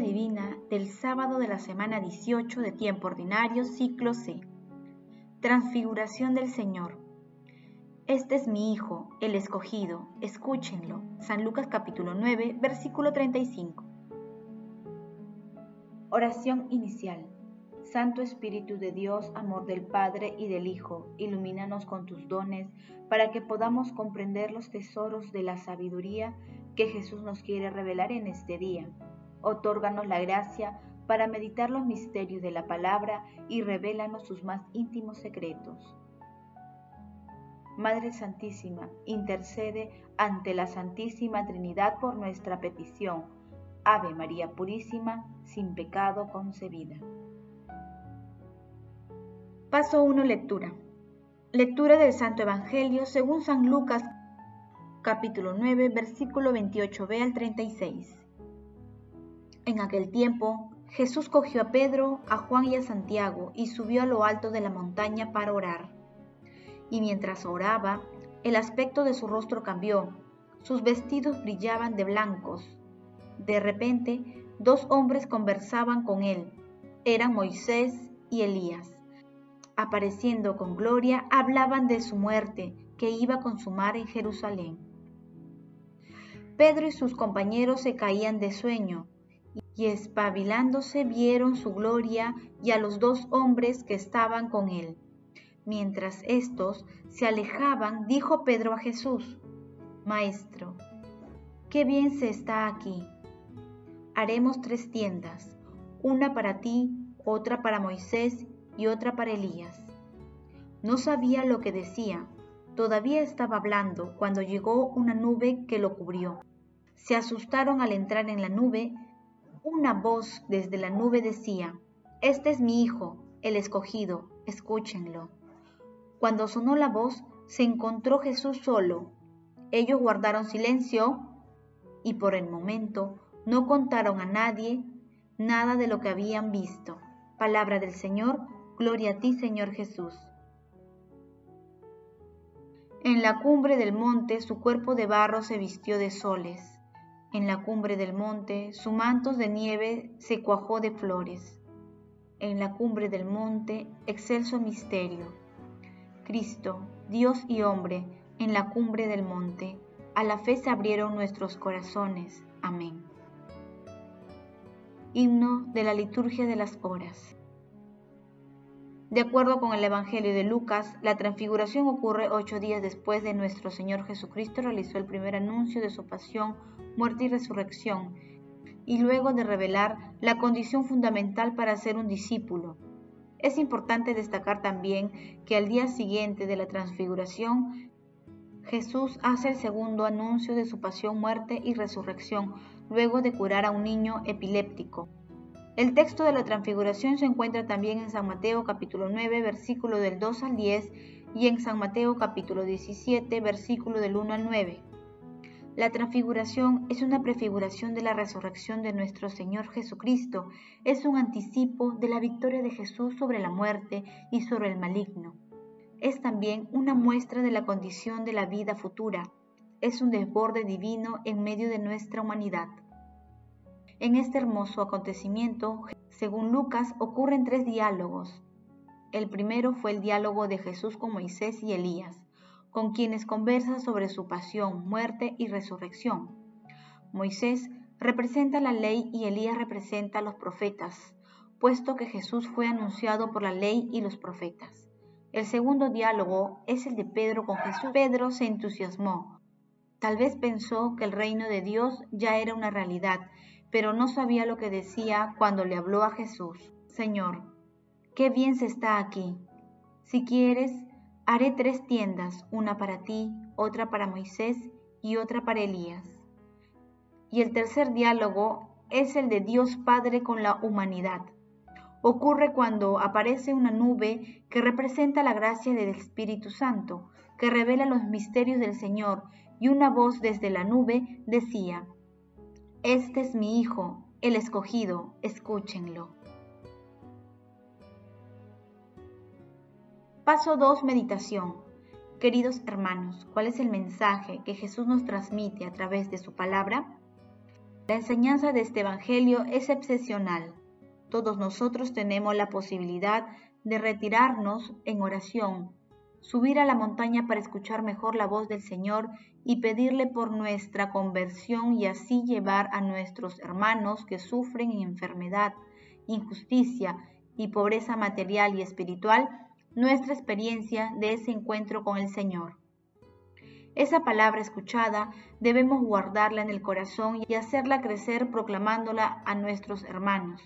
Divina del sábado de la semana 18 de tiempo ordinario, ciclo C. Transfiguración del Señor. Este es mi Hijo, el escogido, escúchenlo. San Lucas capítulo 9, versículo 35. Oración inicial. Santo Espíritu de Dios, amor del Padre y del Hijo, ilumínanos con tus dones para que podamos comprender los tesoros de la sabiduría que Jesús nos quiere revelar en este día. Otórganos la gracia para meditar los misterios de la palabra y revélanos sus más íntimos secretos. Madre Santísima, intercede ante la Santísima Trinidad por nuestra petición. Ave María Purísima, sin pecado concebida. Paso 1. Lectura. Lectura del Santo Evangelio según San Lucas capítulo 9 versículo 28b al 36. En aquel tiempo Jesús cogió a Pedro, a Juan y a Santiago y subió a lo alto de la montaña para orar. Y mientras oraba, el aspecto de su rostro cambió, sus vestidos brillaban de blancos. De repente, dos hombres conversaban con él. Eran Moisés y Elías apareciendo con gloria, hablaban de su muerte que iba a consumar en Jerusalén. Pedro y sus compañeros se caían de sueño, y espabilándose vieron su gloria y a los dos hombres que estaban con él. Mientras éstos se alejaban, dijo Pedro a Jesús, Maestro, qué bien se está aquí. Haremos tres tiendas, una para ti, otra para Moisés y otra para Elías. No sabía lo que decía, todavía estaba hablando cuando llegó una nube que lo cubrió. Se asustaron al entrar en la nube. Una voz desde la nube decía, Este es mi hijo, el escogido, escúchenlo. Cuando sonó la voz, se encontró Jesús solo. Ellos guardaron silencio y por el momento no contaron a nadie nada de lo que habían visto. Palabra del Señor, Gloria a ti, Señor Jesús. En la cumbre del monte su cuerpo de barro se vistió de soles. En la cumbre del monte su manto de nieve se cuajó de flores. En la cumbre del monte, excelso misterio. Cristo, Dios y hombre, en la cumbre del monte, a la fe se abrieron nuestros corazones. Amén. Himno de la liturgia de las horas. De acuerdo con el Evangelio de Lucas, la transfiguración ocurre ocho días después de nuestro Señor Jesucristo realizó el primer anuncio de su pasión, muerte y resurrección, y luego de revelar la condición fundamental para ser un discípulo. Es importante destacar también que al día siguiente de la transfiguración, Jesús hace el segundo anuncio de su pasión, muerte y resurrección, luego de curar a un niño epiléptico. El texto de la transfiguración se encuentra también en San Mateo capítulo 9, versículo del 2 al 10 y en San Mateo capítulo 17, versículo del 1 al 9. La transfiguración es una prefiguración de la resurrección de nuestro Señor Jesucristo, es un anticipo de la victoria de Jesús sobre la muerte y sobre el maligno. Es también una muestra de la condición de la vida futura, es un desborde divino en medio de nuestra humanidad. En este hermoso acontecimiento, según Lucas, ocurren tres diálogos. El primero fue el diálogo de Jesús con Moisés y Elías, con quienes conversa sobre su pasión, muerte y resurrección. Moisés representa la ley y Elías representa a los profetas, puesto que Jesús fue anunciado por la ley y los profetas. El segundo diálogo es el de Pedro con Jesús. Pedro se entusiasmó. Tal vez pensó que el reino de Dios ya era una realidad pero no sabía lo que decía cuando le habló a Jesús. Señor, qué bien se está aquí. Si quieres, haré tres tiendas, una para ti, otra para Moisés y otra para Elías. Y el tercer diálogo es el de Dios Padre con la humanidad. Ocurre cuando aparece una nube que representa la gracia del Espíritu Santo, que revela los misterios del Señor, y una voz desde la nube decía, este es mi Hijo, el escogido, escúchenlo. Paso 2. Meditación. Queridos hermanos, ¿cuál es el mensaje que Jesús nos transmite a través de su palabra? La enseñanza de este Evangelio es excepcional. Todos nosotros tenemos la posibilidad de retirarnos en oración, subir a la montaña para escuchar mejor la voz del Señor y pedirle por nuestra conversión y así llevar a nuestros hermanos que sufren en enfermedad, injusticia y pobreza material y espiritual nuestra experiencia de ese encuentro con el Señor. Esa palabra escuchada debemos guardarla en el corazón y hacerla crecer proclamándola a nuestros hermanos.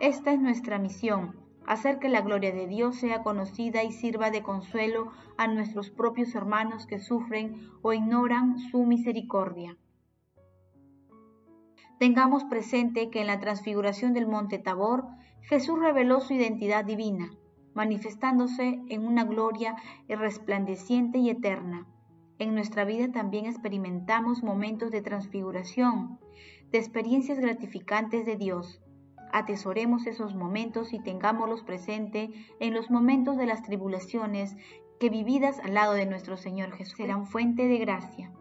Esta es nuestra misión, hacer que la gloria de Dios sea conocida y sirva de consuelo a nuestros propios hermanos que sufren o ignoran su misericordia. Tengamos presente que en la transfiguración del monte Tabor, Jesús reveló su identidad divina, manifestándose en una gloria resplandeciente y eterna. En nuestra vida también experimentamos momentos de transfiguración, de experiencias gratificantes de Dios. Atesoremos esos momentos y tengámoslos presente en los momentos de las tribulaciones que vividas al lado de nuestro Señor Jesús serán fuente de gracia.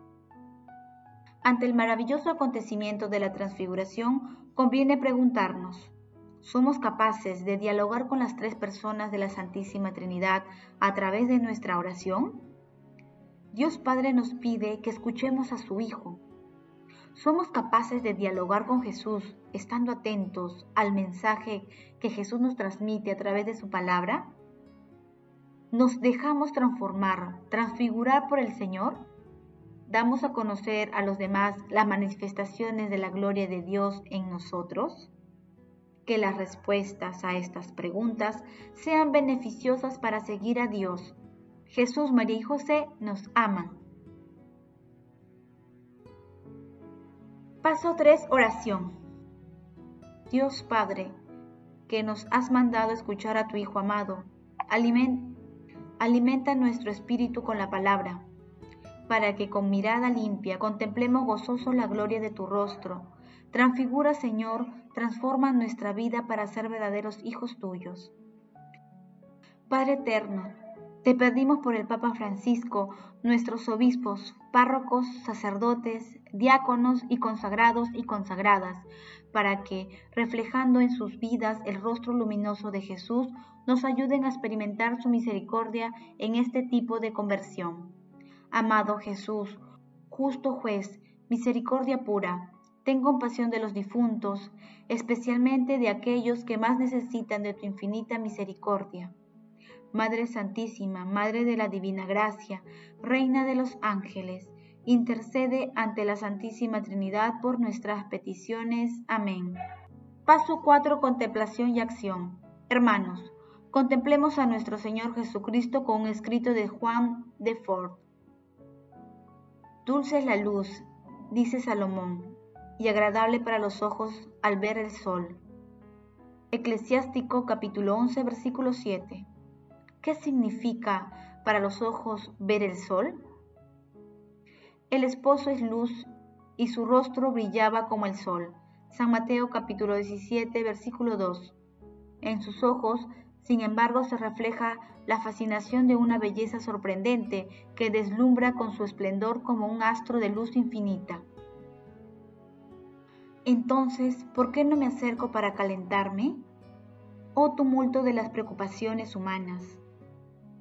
Ante el maravilloso acontecimiento de la transfiguración, conviene preguntarnos, ¿somos capaces de dialogar con las tres personas de la Santísima Trinidad a través de nuestra oración? Dios Padre nos pide que escuchemos a su Hijo. ¿Somos capaces de dialogar con Jesús estando atentos al mensaje que Jesús nos transmite a través de su palabra? ¿Nos dejamos transformar, transfigurar por el Señor? ¿Damos a conocer a los demás las manifestaciones de la gloria de Dios en nosotros? Que las respuestas a estas preguntas sean beneficiosas para seguir a Dios Jesús, María y José nos aman. Paso 3. Oración. Dios Padre, que nos has mandado escuchar a tu Hijo amado, alimenta nuestro espíritu con la palabra, para que con mirada limpia contemplemos gozoso la gloria de tu rostro. Transfigura, Señor, transforma nuestra vida para ser verdaderos hijos tuyos. Padre eterno, te pedimos por el Papa Francisco, nuestros obispos, párrocos, sacerdotes, diáconos y consagrados y consagradas, para que, reflejando en sus vidas el rostro luminoso de Jesús, nos ayuden a experimentar su misericordia en este tipo de conversión. Amado Jesús, justo juez, misericordia pura, ten compasión de los difuntos, especialmente de aquellos que más necesitan de tu infinita misericordia Madre Santísima, Madre de la Divina Gracia, Reina de los Ángeles, intercede ante la Santísima Trinidad por nuestras peticiones. Amén. Paso 4. Contemplación y acción. Hermanos, contemplemos a nuestro Señor Jesucristo con un escrito de Juan de Ford. Dulce es la luz, dice Salomón, y agradable para los ojos al ver el sol. Eclesiástico capítulo 11 versículo 7. ¿Qué significa para los ojos ver el sol? El esposo es luz y su rostro brillaba como el sol. San Mateo capítulo 17 versículo 2. En sus ojos, sin embargo, se refleja la fascinación de una belleza sorprendente que deslumbra con su esplendor como un astro de luz infinita. Entonces, ¿por qué no me acerco para calentarme? Oh tumulto de las preocupaciones humanas.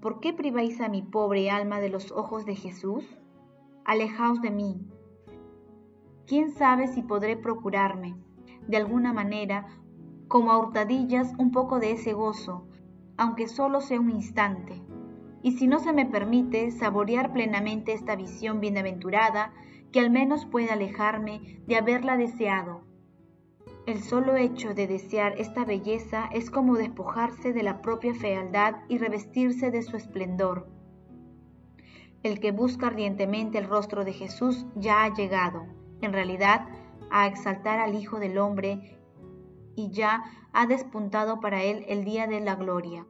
¿por qué priváis a mi pobre alma de los ojos de Jesús? Alejaos de mí. ¿Quién sabe si podré procurarme, de alguna manera, como a hurtadillas, un poco de ese gozo, aunque solo sea un instante? Y si no se me permite saborear plenamente esta visión bienaventurada, que al menos pueda alejarme de haberla deseado el solo hecho de desear esta belleza es como despojarse de la propia fealdad y revestirse de su esplendor. El que busca ardientemente el rostro de Jesús ya ha llegado, en realidad, a exaltar al Hijo del Hombre y ya ha despuntado para él el día de la gloria.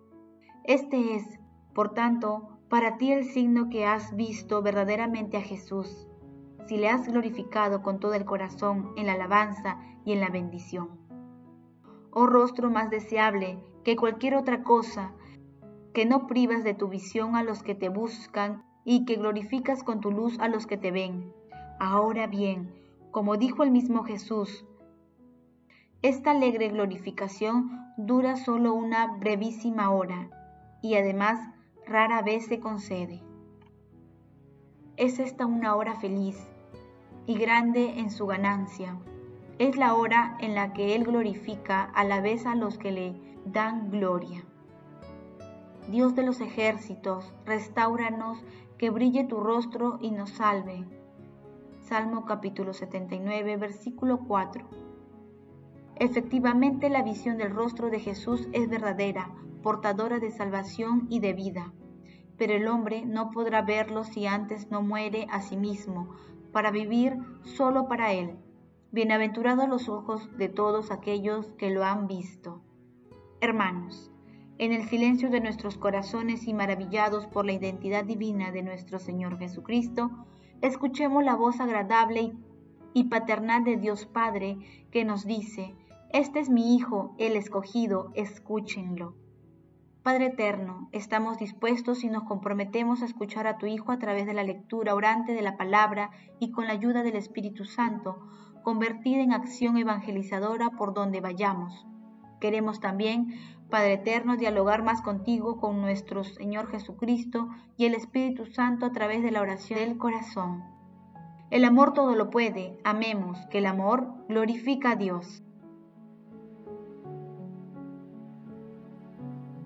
Este es, por tanto, para ti el signo que has visto verdaderamente a Jesús si le has glorificado con todo el corazón en la alabanza y en la bendición. Oh rostro más deseable que cualquier otra cosa, que no privas de tu visión a los que te buscan y que glorificas con tu luz a los que te ven. Ahora bien, Como dijo el mismo Jesús, esta alegre glorificación dura solo una brevísima hora y además rara vez se concede. Es esta una hora feliz y grande en su ganancia. Es la hora en la que Él glorifica a la vez a los que le dan gloria. Dios de los ejércitos, restauranos, que brille tu rostro y nos salve. Salmo capítulo 79, versículo 4. Efectivamente la visión del rostro de Jesús es verdadera, portadora de salvación y de vida. Pero el hombre no podrá verlo si antes no muere a sí mismo, para vivir solo para él. Bienaventurados los ojos de todos aquellos que lo han visto. Hermanos, en el silencio de nuestros corazones y maravillados por la identidad divina de nuestro Señor Jesucristo, escuchemos la voz agradable y paternal de Dios Padre que nos dice, Este es mi Hijo, el escogido, escúchenlo. Padre eterno, estamos dispuestos y nos comprometemos a escuchar a tu Hijo a través de la lectura orante de la palabra y con la ayuda del Espíritu Santo, convertida en acción evangelizadora por donde vayamos. Queremos también Padre Eterno, dialogar más contigo, con nuestro Señor Jesucristo y el Espíritu Santo a través de la oración del corazón. El amor todo lo puede, amemos, que el amor glorifica a Dios.